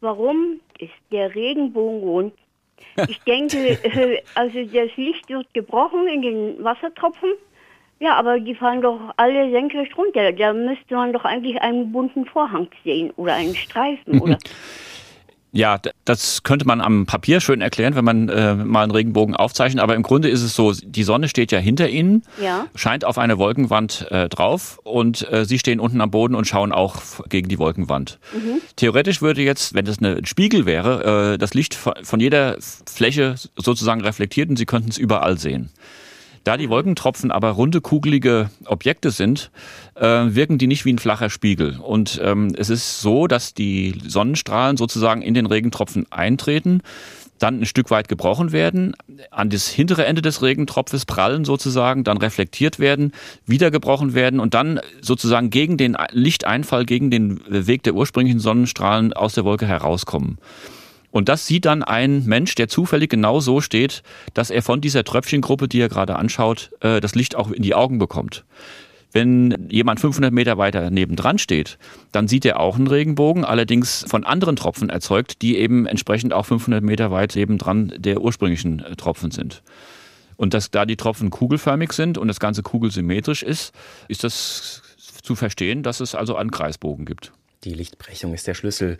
Warum ist der Regenbogen rund? Ich denke, äh, also das Licht wird gebrochen in den Wassertropfen. Ja, aber die fallen doch alle senkrecht runter. Da müsste man doch eigentlich einen bunten Vorhang sehen oder einen Streifen, oder? Ja, das könnte man am Papier schön erklären, wenn man äh, mal einen Regenbogen aufzeichnet. Aber im Grunde ist es so, die Sonne steht ja hinter Ihnen, ja. scheint auf eine Wolkenwand äh, drauf und äh, Sie stehen unten am Boden und schauen auch gegen die Wolkenwand. Mhm. Theoretisch würde jetzt, wenn das ein Spiegel wäre, äh, das Licht von jeder Fläche sozusagen reflektiert und Sie könnten es überall sehen. Da die Wolkentropfen aber runde, kugelige Objekte sind, äh, wirken die nicht wie ein flacher Spiegel. Und ähm, es ist so, dass die Sonnenstrahlen sozusagen in den Regentropfen eintreten, dann ein Stück weit gebrochen werden, an das hintere Ende des Regentropfes prallen sozusagen, dann reflektiert werden, wieder gebrochen werden und dann sozusagen gegen den Lichteinfall, gegen den Weg der ursprünglichen Sonnenstrahlen aus der Wolke herauskommen. Und das sieht dann ein Mensch, der zufällig genau so steht, dass er von dieser Tröpfchengruppe, die er gerade anschaut, äh, das Licht auch in die Augen bekommt. Wenn jemand 500 Meter weiter nebendran steht, dann sieht er auch einen Regenbogen, allerdings von anderen Tropfen erzeugt, die eben entsprechend auch 500 Meter weit nebendran der ursprünglichen äh, Tropfen sind. Und dass da die Tropfen kugelförmig sind und das Ganze kugelsymmetrisch ist, ist das zu verstehen, dass es also einen Kreisbogen gibt. Die Lichtbrechung ist der Schlüssel